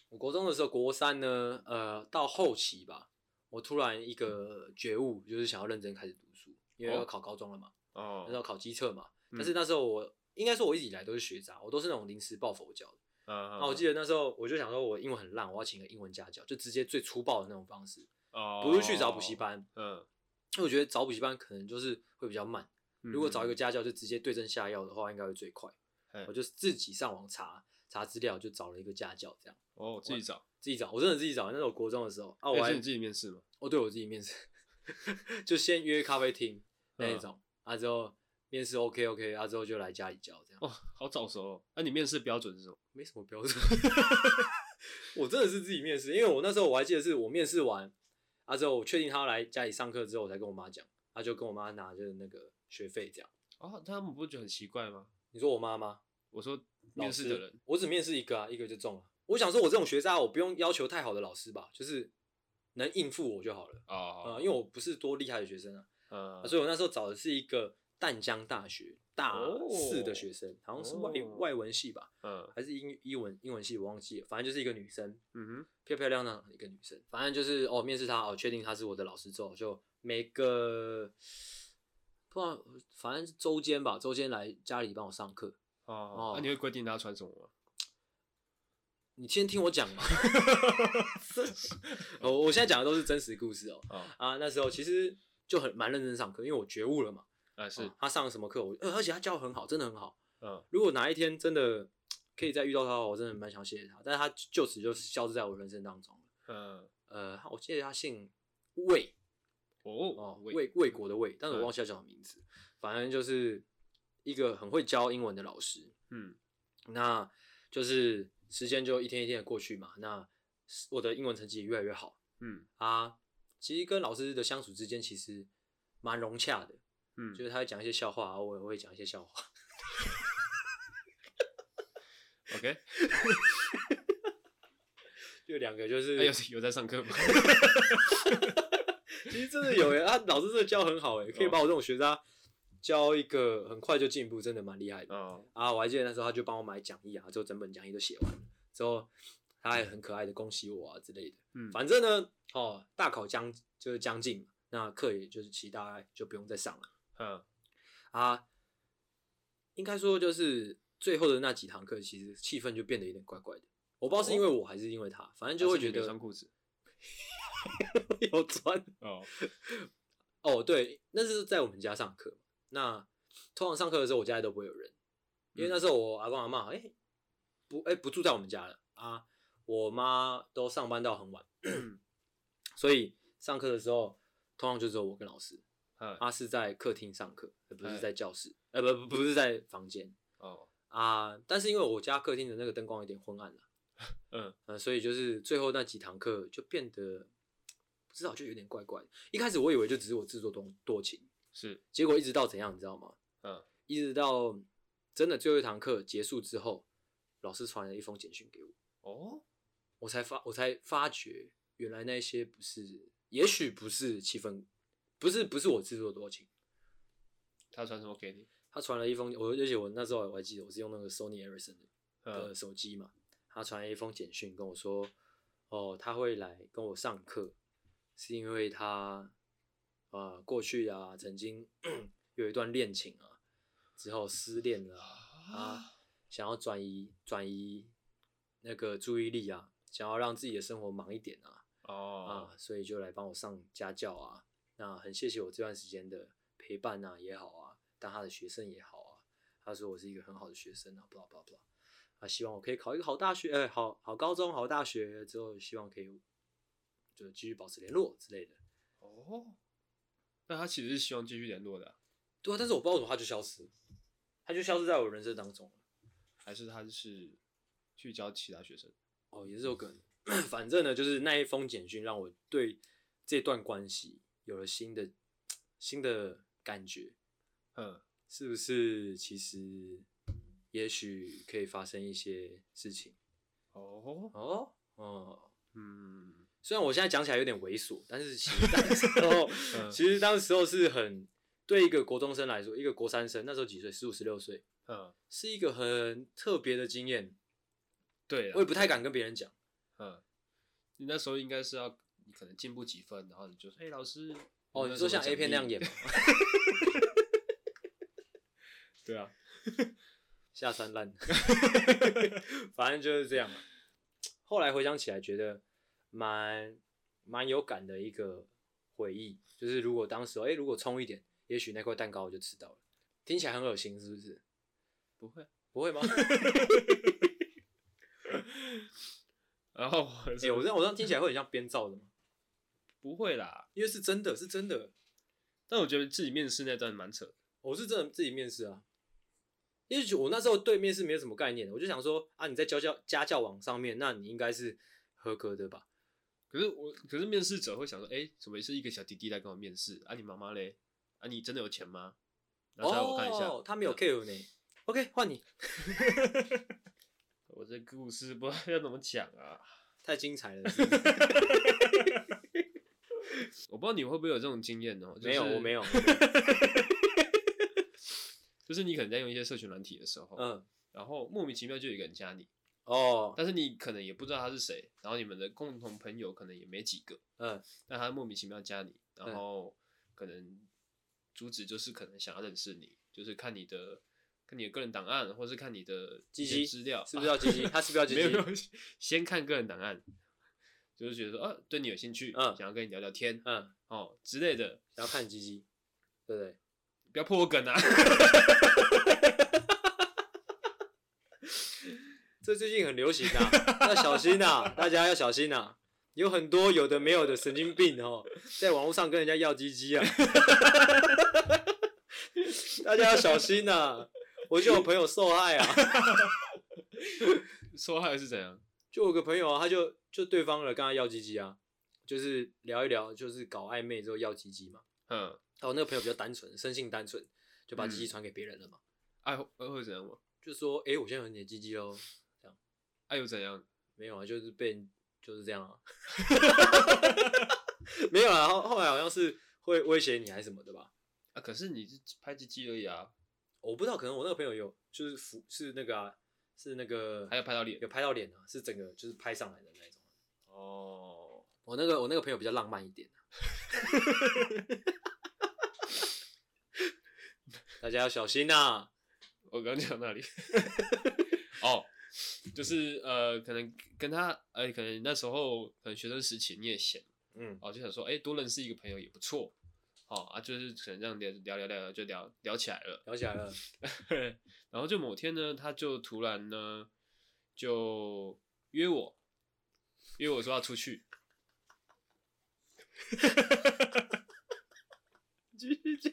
我国中的时候，国三呢，呃，到后期吧，我突然一个觉悟，就是想要认真开始读书，因为要考高中了嘛，哦，那时候考基测嘛，但是那时候我。应该说，我一直以来都是学渣，我都是那种临时抱佛脚的。Uh -huh. 啊，我记得那时候我就想说，我英文很烂，我要请个英文家教，就直接最粗暴的那种方式，uh -huh. 不是去找补习班。嗯，因为我觉得找补习班可能就是会比较慢。Uh. 如果找一个家教，就直接对症下药的话，应该会最快。Uh. 我就自己上网查查资料，就找了一个家教，这样。哦、oh,，自己找，自己找，我真的自己找。那是我国中的时候啊，我还是你自己面试吗？哦，对，我自己面试，就先约咖啡厅那一种，uh. 啊之后。面试 OK OK，啊之后就来家里教这样。哦，好早熟哦。那、啊、你面试标准是什么？没什么标准。我真的是自己面试，因为我那时候我还记得是我面试完，啊之后我确定他要来家里上课之后，我才跟我妈讲，他就跟我妈拿就是那个学费这样。哦，他们不会觉得很奇怪吗？你说我妈吗？我说面试的人，我只面试一个啊，一个就中了。我想说，我这种学渣，我不用要求太好的老师吧，就是能应付我就好了。啊、哦呃，因为我不是多厉害的学生啊。嗯、啊，所以我那时候找的是一个。淡江大学大四的学生，好像是外外文系吧，嗯，还是英英文英文系，我忘记了。反正就是一个女生，嗯哼，漂漂亮亮的一个女生。反正就是哦，面试她哦，确定她是我的老师之后，就每个不知道，反正周间吧，周间来家里帮我上课。哦，哦，那你会规定他穿什么吗？你先听我讲嘛。哦，我现在讲的都是真实故事哦。哦啊，那时候其实就很蛮认真上课，因为我觉悟了嘛。啊，是、哦、他上了什么课？我，而且他教得很好，真的很好。嗯，如果哪一天真的可以再遇到他的话，我真的蛮想谢谢他。但是他就此就消失在我人生当中了。嗯，呃，我记得他姓魏，哦哦，魏魏国的魏，但是我忘记他叫什么名字、嗯。反正就是一个很会教英文的老师。嗯，那就是时间就一天一天的过去嘛。那我的英文成绩也越来越好。嗯，啊，其实跟老师的相处之间其实蛮融洽的。嗯，就是他会讲一些笑话，我也会讲一些笑话。OK，就两个就是、啊、有有在上课吗？其实真的有诶，他老师真的教很好诶，可以把我这种学渣教一个很快就进步，真的蛮厉害的。哦、啊，我还记得那时候他就帮我买讲义啊，之后整本讲义都写完了，之后他还很可爱的恭喜我啊之类的。嗯，反正呢，哦，大考将就是将近，那课也就是其他就不用再上了。嗯，啊，应该说就是。最后的那几堂课，其实气氛就变得有点怪怪的。我不知道是因为我还是因为他，反正就会觉得穿裤子 有穿哦哦，对，那是在我们家上课。那通常上课的时候，我家里都不会有人，因为那时候我阿公阿妈哎不哎不住在我们家了啊，我妈都上班到很晚，所以上课的时候通常就只有我跟老师。他是在客厅上课，而不是在教室，呃不不不是在房间哦。啊，但是因为我家客厅的那个灯光有点昏暗了，嗯、呃，所以就是最后那几堂课就变得不知道，就有点怪怪的。一开始我以为就只是我自作多多情，是，结果一直到怎样，你知道吗？嗯，一直到真的最后一堂课结束之后，老师传了一封简讯给我，哦，我才发我才发觉，原来那些不是，也许不是气氛，不是不是我自作多情。他传什么给你？他传了一封，我而且我那时候我还记得，我是用那个 Sony Ericsson 的手机嘛。他传了一封简讯跟我说，哦，他会来跟我上课，是因为他呃过去啊曾经有一段恋情啊，之后失恋了啊，想要转移转移那个注意力啊，想要让自己的生活忙一点啊，哦啊，所以就来帮我上家教啊。那很谢谢我这段时间的陪伴啊也好啊。当他的学生也好啊，他说我是一个很好的学生啊，不不不，啊，希望我可以考一个好大学，哎、欸，好好高中，好大学之后，希望可以就继续保持联络之类的。哦，那他其实是希望继续联络的、啊，对啊，但是我不知道为什么他就消失，他就消失在我人生当中了，还是他是去教其他学生？哦，也是有可能。反正呢，就是那一封简讯让我对这段关系有了新的新的感觉。嗯，是不是其实也许可以发生一些事情？哦哦哦，嗯，虽然我现在讲起来有点猥琐，但是其实当时候，嗯、其实当时候是很对一个国中生来说，一个国三生，那时候几岁？十五、十六岁，嗯，是一个很特别的经验。对，我也不太敢跟别人讲。嗯，你那时候应该是要，你可能进步几分，然后你就说，哎、欸，老师，哦，你说像 A 片那样演吗？对啊，下三滥，反正就是这样。后来回想起来，觉得蛮蛮有感的一个回忆，就是如果当时哎、欸，如果冲一点，也许那块蛋糕我就吃到了。听起来很恶心，是不是？不会，不会吗？然后，哎、欸，我这样我这样听起来会很像编造的吗？不会啦，因为是真的，是真的。但我觉得自己面试那段蛮扯的。我是真的自己面试啊。因为我那时候对面试没有什么概念，我就想说啊，你在教教家教网上面，那你应该是合格的吧？可是我，可是面试者会想说，哎、欸，怎么是一个小弟弟来跟我面试？啊，你妈妈嘞？啊，你真的有钱吗？然后来我看一下，哦、他没有 care 呢。嗯、OK，换你。我这故事不知道要怎么讲啊，太精彩了。我不知道你会不会有这种经验哦、喔？没有，我没有。就是你可能在用一些社群软体的时候，嗯，然后莫名其妙就有一个人加你，哦，但是你可能也不知道他是谁，然后你们的共同朋友可能也没几个，嗯，但他莫名其妙加你，然后可能主旨就是可能想要认识你，就是看你的看你的个人档案，或是看你的机机资料，是不是要机机？他是不是要机机？没有先看个人档案，就是觉得说啊，对你有兴趣，嗯，想要跟你聊聊天，嗯，哦之类的，想要看机机，对不对？不要破我梗啊！这最近很流行啊，要小心啊！大家要小心啊！有很多有的没有的神经病哦，在网络上跟人家要鸡鸡啊！大家要小心啊！我就有朋友受害啊！受害是怎样？就我个朋友啊，他就就对方了跟他要鸡鸡啊，就是聊一聊，就是搞暧昧之后要鸡鸡嘛。嗯。哦，那个朋友比较单纯，生性单纯，就把鸡鸡传给别人了嘛。爱会会怎样吗？就说，哎，我现在有你的鸡鸡喽，这样。爱又怎样？没有啊，就是被就是这样啊。没有啊，后后来好像是会威胁你还是什么的吧？啊，可是你是拍鸡鸡而已啊。我不知道，可能我那个朋友有，就是服是那个啊，是那个还有拍到脸，有拍到脸啊，是整个就是拍上来的那种。哦，我那个我那个朋友比较浪漫一点啊。大家要小心呐、啊！我刚讲那里？哦，就是呃，可能跟他，哎、呃，可能那时候可能学生时期你也闲，嗯，哦，就想说，哎、欸，多认识一个朋友也不错，哦啊，就是可能这样聊聊聊聊，就聊聊起来了，聊起来了。然后就某天呢，他就突然呢，就约我，约我说要出去。继续讲。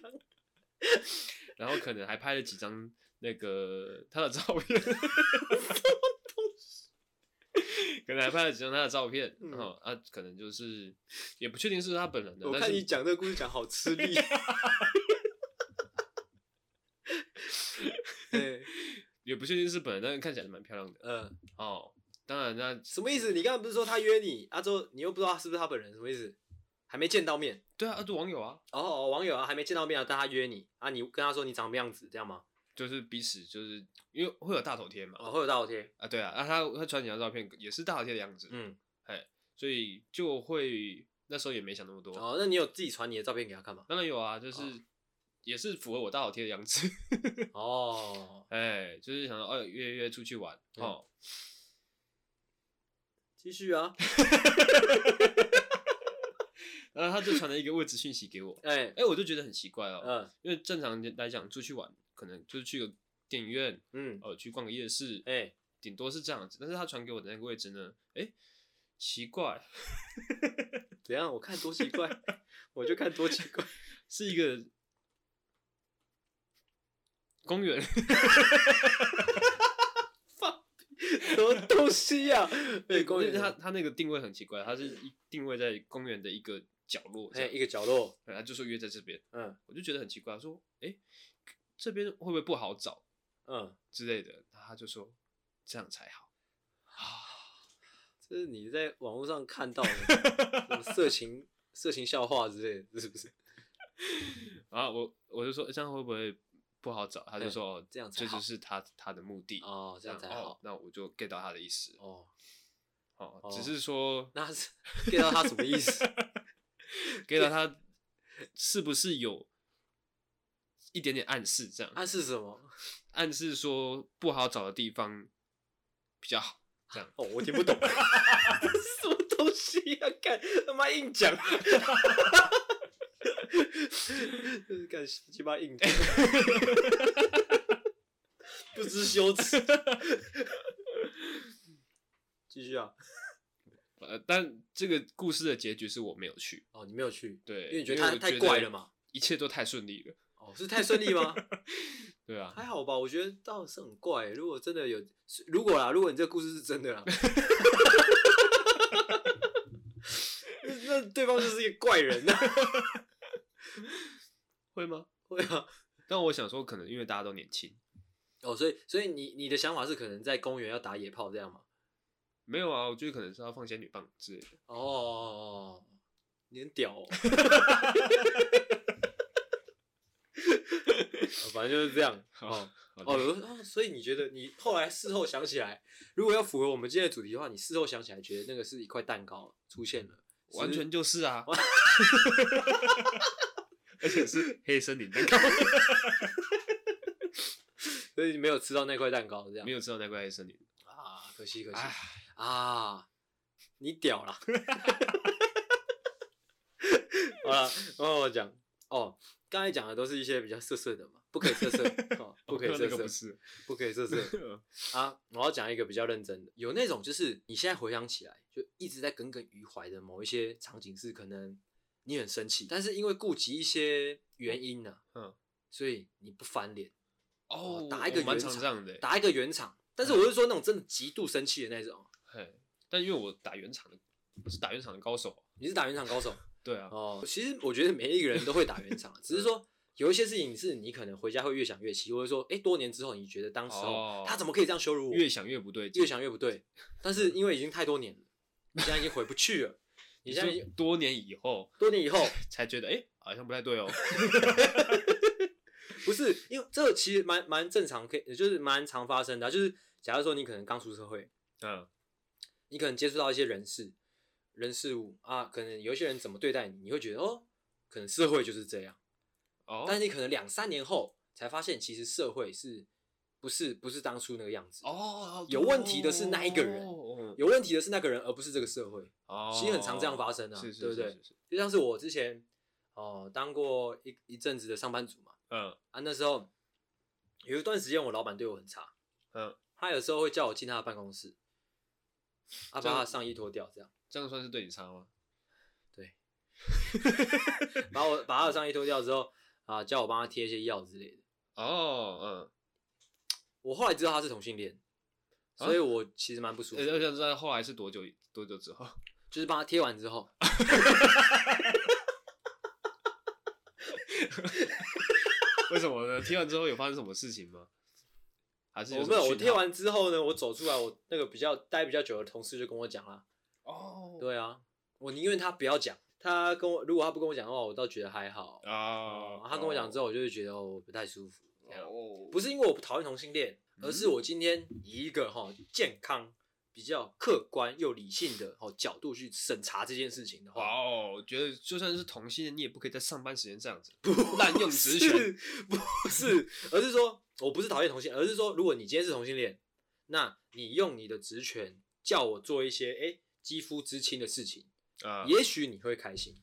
然后可能还拍了几张那个他的照片，什么东西？可能还拍了几张他的照片，然后啊，可能就是也不确定是他本人的。我看你讲这个故事讲好吃力。对，也不确定是本人，但是看起来蛮漂亮的。嗯，哦，当然那什么意思？你刚刚不是说他约你啊？之后你又不知道是不是他本人，什么意思？还没见到面，对啊，就网友啊，哦哦，网友啊，还没见到面啊，但他约你啊，你跟他说你长什么样子，这样吗？就是彼此就是因为会有大头贴嘛，哦，会有大头贴啊，对啊，啊他他传几张照片也是大头贴的样子，嗯，哎，所以就会那时候也没想那么多，哦，那你有自己传你的照片给他看吗？当然有啊，就是、哦、也是符合我大头贴的样子，哦，哎，就是想说哦约约出去玩，嗯、哦，继续啊。然后他就传了一个位置讯息给我，哎、欸、哎、欸，我就觉得很奇怪哦，嗯，因为正常来讲出去玩，可能就是去个电影院，嗯，呃，去逛个夜市，哎、欸，顶多是这样子。但是他传给我的那个位置呢，哎、欸，奇怪，怎样？我看多奇怪，我就看多奇怪，是一个公园，放什么东西呀、啊？对，公园，他他那个定位很奇怪，他是一定位在公园的一个。角落，哎，一个角落，他就说约在这边，嗯，我就觉得很奇怪，说，哎、欸，这边会不会不好找，嗯之类的，他就说这样才好，啊，这是你在网络上看到的色情色情笑话之类的，是不是？然后我我就说这样会不会不好找？他就说、欸、这样这就是他他的目的哦，这样才好，那我就 get 到他的意思哦，哦，只是说那是 get 到他什么意思？？get 到他，是不是有一点点暗示？这样暗示什么？暗示说不好找的地方比较好。这样哦，我听不懂，这是什么东西啊？干他妈硬讲，就是干鸡巴硬讲，不知羞耻。继续啊。呃，但这个故事的结局是我没有去哦，你没有去，对，因为你觉得他太怪了嘛，一切都太顺利了，哦，是太顺利吗？对啊，还好吧，我觉得倒是很怪。如果真的有，如果啦，如果你这个故事是真的啦，那那对方就是一个怪人呐，会吗？会啊，但我想说，可能因为大家都年轻，哦，所以所以你你的想法是可能在公园要打野炮这样吗？没有啊，我觉得可能是要放仙女棒之类的。哦，你很屌哦。反正就是这样。哦哦，所以你觉得你后来事后想起来，如果要符合我们今天的主题的话，你事后想起来觉得那个是一块蛋糕出现了，完全就是啊。而且是黑森林蛋糕。所以你没有吃到那块蛋糕，这样没有吃到那块黑森林啊，可惜可惜。啊，你屌了！好了，我讲哦，刚才讲的都是一些比较色色的嘛，不可以色色，哦、不可以色色，不，不可以色色啊！我要讲一个比较认真的，有那种就是你现在回想起来就一直在耿耿于怀的某一些场景，是可能你很生气，但是因为顾及一些原因呢、啊，嗯，所以你不翻脸哦，打一个圆场，的打一个圆场，但是我是说那种真的极度生气的那种。嘿，但因为我打圆场的，我是打圆场的高手。你是打圆场高手，对啊，哦，其实我觉得每一个人都会打圆场，只是说有一些事情是你可能回家会越想越气，或者说，哎，多年之后你觉得当时候他怎么可以这样羞辱我？越想越不对，越想越不对。但是因为已经太多年了，你现在已经回不去了。你现在多年以后，多年以后 才觉得，哎，好像不太对哦。不是，因为这个其实蛮蛮正常，可以就是蛮常发生的。就是假如说你可能刚出社会，嗯，你可能接触到一些人事、人事物啊，可能有一些人怎么对待你，你会觉得哦，可能社会就是这样。哦，但是你可能两三年后才发现，其实社会是不是不是当初那个样子。哦，有问题的是那一个人，有问题的是那个人，而不是这个社会。哦，其实很常这样发生啊，对不对？就像是我之前哦当过一一阵子的上班族嘛。嗯啊，那时候有一段时间，我老板对我很差。嗯，他有时候会叫我进他的办公室，啊，把他上衣脱掉，这样这样算是对你差吗？对，把我把他的上衣脱掉之后，啊，叫我帮他贴一些药之类的。哦，嗯，我后来知道他是同性恋，所以我其实蛮不舒服。我想知道后来是多久多久之后？就是帮他贴完之后。为什么呢？贴完之后有发生什么事情吗？还是有我没有？我贴完之后呢，我走出来，我那个比较待比较久的同事就跟我讲了。哦，对啊，我宁愿他不要讲，他跟我如果他不跟我讲的话，我倒觉得还好啊。他跟我讲之后，我就会觉得我不太舒服。哦，不是因为我不讨厌同性恋，而是我今天以一个哈健康。比较客观又理性的哦角度去审查这件事情的话，哦，我觉得就算是同性恋，你也不可以在上班时间这样子滥用职权，不是，而是说我不是讨厌同性，而是说如果你今天是同性恋，那你用你的职权叫我做一些哎肌肤之亲的事情啊，也许你会开心。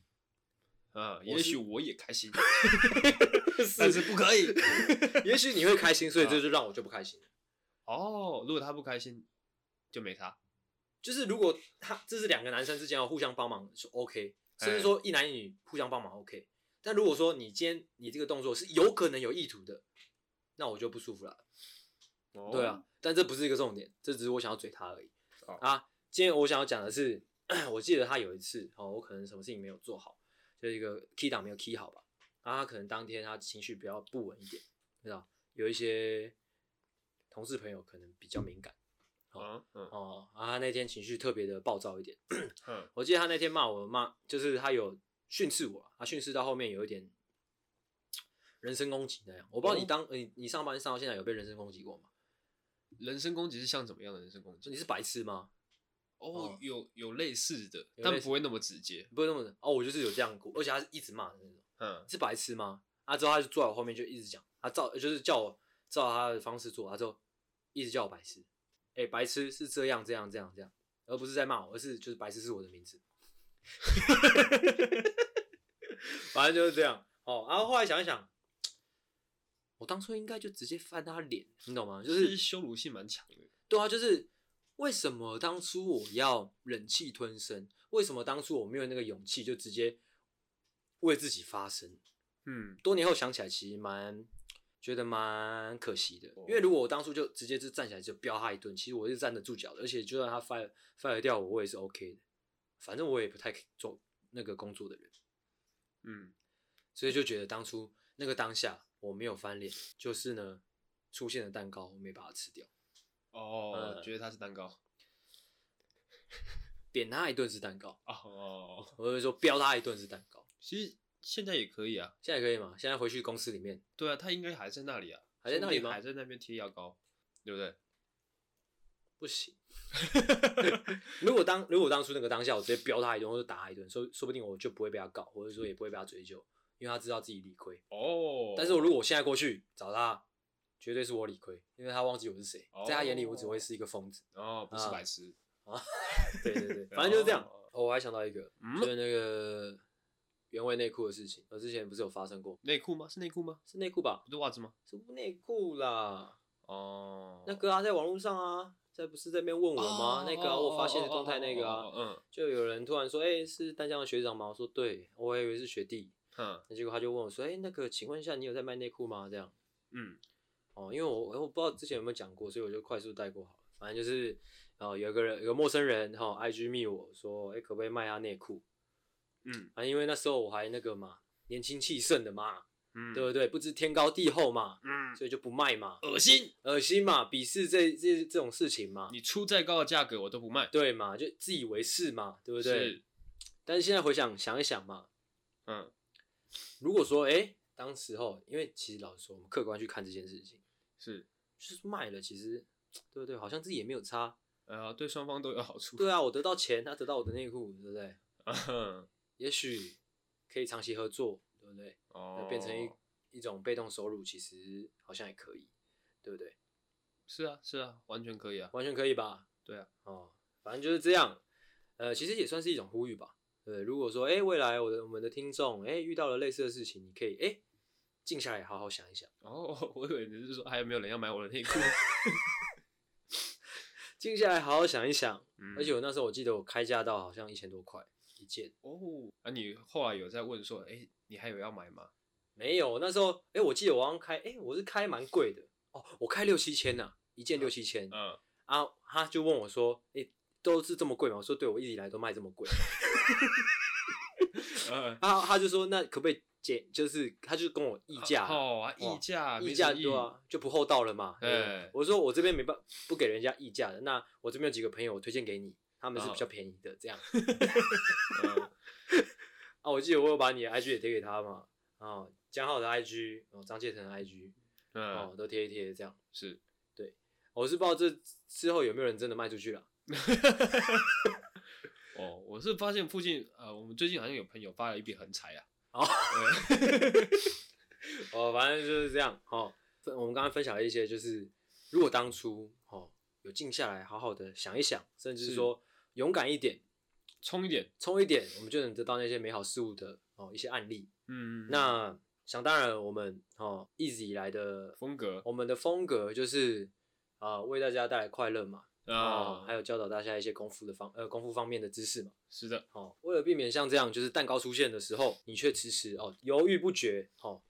啊，也许我也开心，但是不可以，也许你会开心，所以这就让我就不开心。哦，如果他不开心。就没他，就是如果他这是两个男生之间要互相帮忙是 OK，甚至说一男一女互相帮忙 OK，但如果说你今天你这个动作是有可能有意图的，那我就不舒服了。哦、对啊，但这不是一个重点，这只是我想要嘴他而已。哦、啊，今天我想要讲的是，我记得他有一次哦，我可能什么事情没有做好，就是一个 key 档没有 key 好吧，然后，他可能当天他情绪比较不稳一点，知道有一些同事朋友可能比较敏感。哦，嗯、哦，啊，他那天情绪特别的暴躁一点。嗯，我记得他那天骂我骂，就是他有训斥我，他训斥到后面有一点人身攻击那样。我不知道你当、哦、你你上班上到现在有被人身攻击过吗？人身攻击是像怎么样的人身攻击？你是白痴吗？哦，哦有有类似的，似但不会那么直接，不会那么的。哦，我就是有这样过，而且他是一直骂的那种。嗯，是白痴吗？啊，之后他就坐在我后面就一直讲，他照就是叫我照他的方式做，他就一直叫我白痴。哎、欸，白痴是这样这样这样这样，而不是在骂我，而是就是白痴是我的名字，反正就是这样哦。然后后来想一想，我当初应该就直接翻他脸，你懂吗？就是羞辱性蛮强的。对啊，就是为什么当初我要忍气吞声？为什么当初我没有那个勇气就直接为自己发声？嗯，多年后想起来，其实蛮。觉得蛮可惜的，因为如果我当初就直接就站起来就飙他一顿，其实我是站得住脚的，而且就算他 fire fire 掉我，我也是 OK 的，反正我也不太做那个工作的人，嗯，所以就觉得当初那个当下我没有翻脸，就是呢出现了蛋糕，我没把它吃掉，哦，嗯、觉得他是蛋糕，扁他一顿是蛋糕，哦，我会说飙他一顿是蛋糕，其实。现在也可以啊，现在可以吗？现在回去公司里面。对啊，他应该还在那里啊，还在那里吗？还在那边贴药膏，对不对？不行。如果当如果当初那个当下，我直接飙他一顿或者打他一顿，说说不定我就不会被他告，或者说也不会被他追究，因为他知道自己理亏。哦。但是我如果我现在过去找他，绝对是我理亏，因为他忘记我是谁，在他眼里我只会是一个疯子。哦，不是白痴。啊。对对对，反正就是这样。哦，我还想到一个，就是那个。原味内裤的事情，我之前不是有发生过？内裤吗？是内裤吗？是内裤吧？不是袜子吗？是内裤啦。哦。那个啊，在网络上啊，在不是在那边问我吗？那个啊，我发现的动态那个啊，嗯，就有人突然说，哎，是淡江的学长吗？我说对，我还以为是学弟。嗯。那结果他就问我说，哎，那个，请问一下，你有在卖内裤吗？这样。嗯。哦，因为我我不知道之前有没有讲过，所以我就快速带过好了。反正就是，哦，有个人，有个陌生人，哈，IG 密我说，哎，可不可以卖他内裤？嗯啊，因为那时候我还那个嘛，年轻气盛的嘛，嗯，对不对？不知天高地厚嘛，嗯，所以就不卖嘛，恶心，恶心嘛，鄙视这这这种事情嘛，你出再高的价格我都不卖，对嘛，就自以为是嘛，对不对？是，但是现在回想想一想嘛，嗯，如果说哎，当时候，因为其实老实说，我们客观去看这件事情，是，就是卖了，其实对不对？好像自己也没有差，呃，对双方都有好处，对啊，我得到钱，他得到我的内裤，对不对？嗯，也许可以长期合作，对不对？哦那，变成一一种被动收入，其实好像也可以，对不对？是啊，是啊，完全可以啊，完全可以吧？对啊，哦，反正就是这样。呃，其实也算是一种呼吁吧。对，如果说，哎，未来我的我们的听众，哎，遇到了类似的事情，你可以，哎，静下来好好想一想。哦，我以为你是说还有没有人要买我的内裤？静下来好好想一想。嗯而且我那时候我记得我开价到好像一千多块一件。哦，啊，你后来有在问说，哎，你还有要买吗？没有，那时候，哎，我记得我好像开，哎，我是开蛮贵的。哦，我开六七千呐，一件六七千。嗯，啊，他就问我说：“哎、欸，都是这么贵吗？”我说：“对，我一直以来都卖这么贵。嗯，他他就说：“那可不可以减？就是他就跟我议价，哦啊，议价，议价对啊，就不厚道了嘛。对哎我说我这边没办不给人家议价的，那我这边有几个朋友，我推荐给你，他们是比较便宜的，这样。嗯啊，我记得我有把你的 IG 也贴给他嘛，啊，江浩的 IG，哦，张介成的 IG，哦嗯，，都贴一贴这样。是，对我是不知道这之后有没有人真的卖出去了。哦，我是发现附近，呃，我们最近好像有朋友发了一笔横财啊，哦对哦，反正就是这样哦。分我们刚刚分享了一些，就是如果当初哦有静下来，好好的想一想，甚至是说勇敢一点，冲一点，冲一点，我们就能得到那些美好事物的哦一些案例。嗯，那想当然，我们哦一直以来的风格我们的风格就是啊、呃、为大家带来快乐嘛，哦啊，还有教导大家一些功夫的方呃功夫方面的知识嘛。是的，哦，为了避免像这样，就是蛋糕出现的时候，你却迟迟哦犹豫不决，哦，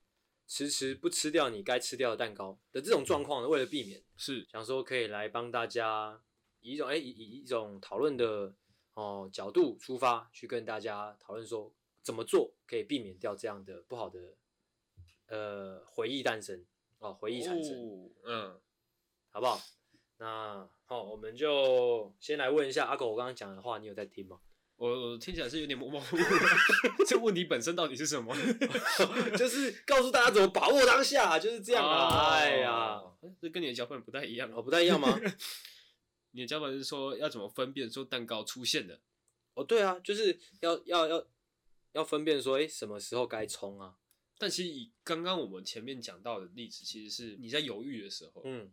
迟迟不吃掉你该吃掉的蛋糕的这种状况呢，为了避免，是，想说可以来帮大家以一种哎以以一种讨论的哦角度出发，去跟大家讨论说怎么做可以避免掉这样的不好的呃回忆诞生哦回忆产生，哦嗯，好不好？那好、我们就先来问一下阿狗，我刚刚讲的话，你有在听吗？我我听起来是有点模模糊糊，这问题本身到底是什么？就是告诉大家怎么把握当下，就是这样啊！哎呀，哦，这跟你的脚本不太一样哦，不太一样吗？你的脚本是说要怎么分辨说蛋糕出现了？哦，对啊，就是要要要要分辨说，哎，什么时候该冲啊？但其实以刚刚我们前面讲到的例子，其实是你在犹豫的时候，嗯，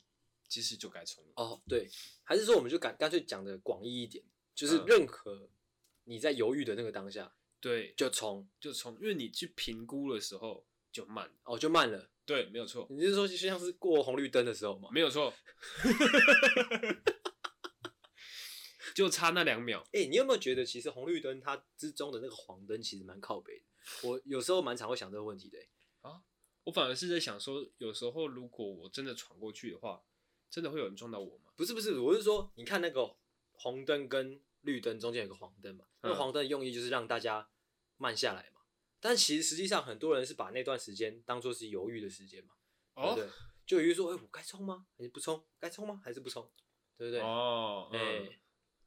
其实就该冲了。哦，对，还是说我们就干干脆讲的广义一点，就是嗯任何你在犹豫的那个当下对，就冲，就冲，因为你去评估的时候就慢。哦，就慢了。对，没有错，你是说就像是过红绿灯的时候吗？没有错，就差那两秒。哎，你有没有觉得其实红绿灯它之中的那个黄灯其实蛮靠北的？我有时候蛮常会想这个问题的啊。我反而是在想说，有时候如果我真的闯过去的话，真的会有人撞到我吗？不是不是，我是说，你看那个红灯跟绿灯中间有个黄灯嘛，那黄灯的用意就是让大家慢下来嘛。但其实实际上很多人是把那段时间当做是犹豫的时间嘛，对不对？就犹豫说，哎、欸，我该冲吗？还是不冲？该冲吗？还是不冲？对不对？哦，哎、嗯欸，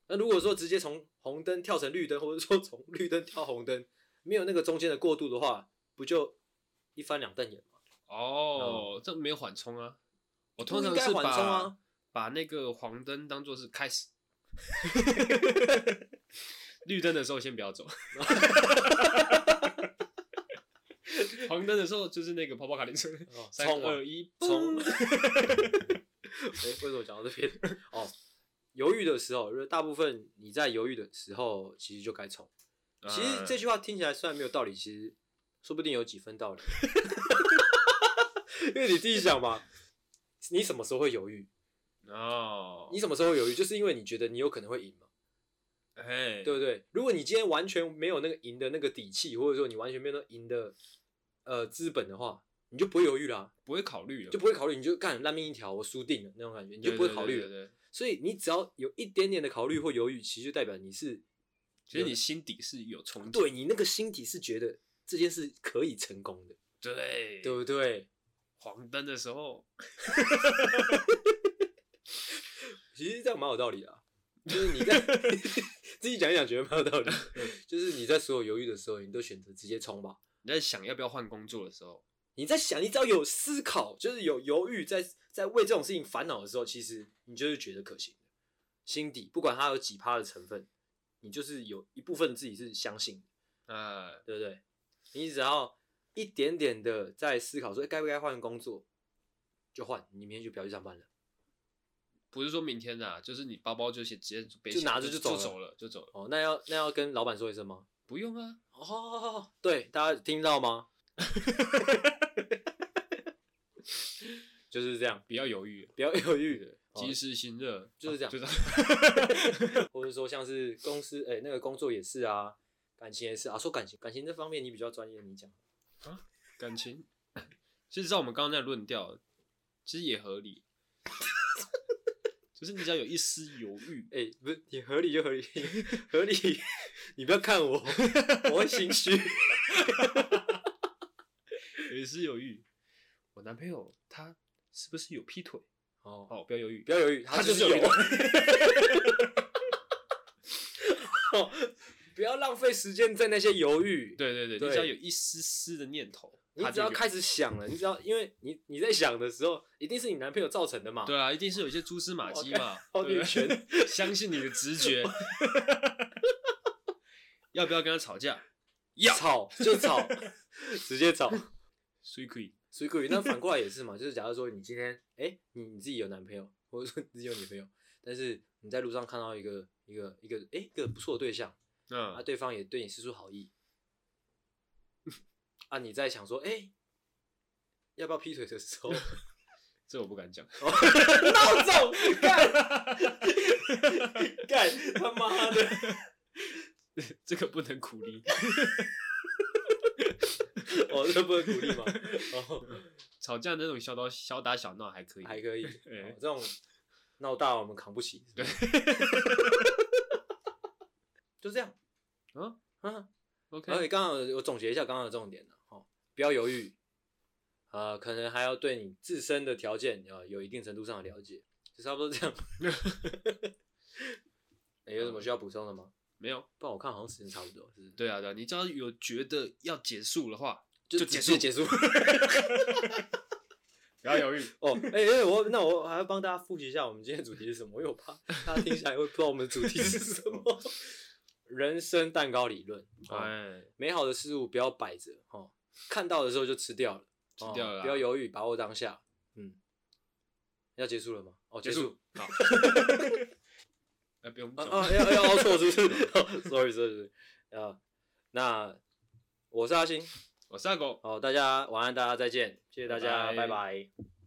那如果说直接从红灯跳成绿灯，或者说从 绿灯跳红灯，没有那个中间的过渡的话，不就一翻两瞪眼吗？哦，这没有缓冲啊！我通常是把把那个黄灯当做是开始，绿灯的时候先不要走，黄灯的时候就是那个跑跑卡丁车，哦三二一，冲！冲！哎、为什么讲到这边？哦，犹豫的时候，就是大部分你在犹豫的时候，其实就该冲。其实这句话听起来虽然没有道理，其实说不定有几分道理。因为你自己想嘛，你什么时候会犹豫？哦，你什么时候会犹豫？就是因为你觉得你有可能会赢嘛，哎，对不对？如果你今天完全没有那个赢的那个底气，或者说你完全没有那赢的呃资本的话，你就不会犹豫啦，不会考虑了，就不会考虑，你就干烂命一条，我输定了那种感觉，你就不会考虑了。对所以你只要有一点点的考虑或犹豫，其实就代表你是其实你心底是有憧憬，对你那个心底是觉得这件事可以成功的，对，对不对？黄灯的时候，其实这样蛮有道理的，就是你在 自己讲一讲，觉得蛮有道理。就是你在所有犹豫的时候，你都选择直接冲吧。你在想要不要换工作的时候，你在想，你只要有思考，就是有犹豫，在在为这种事情烦恼的时候，其实你就是觉得可行的。心底不管它有几趴的成分，你就是有一部分自己是相信的，对不对？你只要一点点的在思考说，该不该换工作，就换，你明天就不要去上班了。不是说明天啊，就是你包包就直接背就拿着就走了，就走了，就走了。哦，那要那要跟老板说一声吗？不用啊。哦，对，大家听到吗？就是这样，不要犹豫，不要犹豫，及时行乐，就是这样。就是，或者说像是公司，哎，那个工作也是啊，感情也是啊。说感情，感情这方面你比较专业，你讲啊。感情，其实照我们刚刚那论调，其实也合理。就是你只要有一丝犹豫，哎、欸，不是你合理就合理，合理，你不要看我，我会心虚。有一丝犹豫，我男朋友他是不是有劈腿？哦哦，不要犹豫，不要犹豫，他就是有。哦，不要浪费时间在那些犹豫。对对对，对你只要有一丝丝的念头。你只要开始想了，你只要因为你你在想的时候，一定是你男朋友造成的嘛？对啊，一定是有一些蛛丝马迹嘛。好女权，相信你的直觉。要不要跟他吵架？要吵就吵，直接吵。谁可以？谁可以？那反过来也是嘛，就是假如说你今天哎、欸，你你自己有男朋友，或者说你自己有女朋友，但是你在路上看到一个一个一个哎、欸、一个不错的对象，嗯，啊，对方也对你施出好意。啊！你在想说，哎、欸，要不要劈腿的时候，这我不敢讲。孬种，干，干他妈的，这个不能鼓励。哦，这个不能鼓励吗？哦，吵架那种小打小打小闹还可以，还可以。这种闹大我们扛不起。对，就这样。嗯嗯，OK。而且刚刚我总结一下刚刚的重点了。不要犹豫，啊、呃，可能还要对你自身的条件啊有一定程度上的了解，就差不多这样。欸、有什么需要补充的吗？没有，不然我看好像时间差不多。对啊，对啊，你只要有觉得要结束的话，就结束结束。不要犹豫哦。哎、欸、哎、欸，我那我还要帮大家复习一下我们今天的主题是什么，因为我怕大家听起来会不知道我们的主题是什么。人生蛋糕理论，哎，美好的事物不要摆着，哦。看到的时候就吃掉了，吃掉了、不要犹豫，把握当下。嗯，要结束了吗？哦，结束。好。哎，不用。啊啊，要要凹错是不是？Sorry Sorry。啊，那我是阿星，我是阿狗。好，大家晚安，大家再见，谢谢大家，拜拜。拜拜。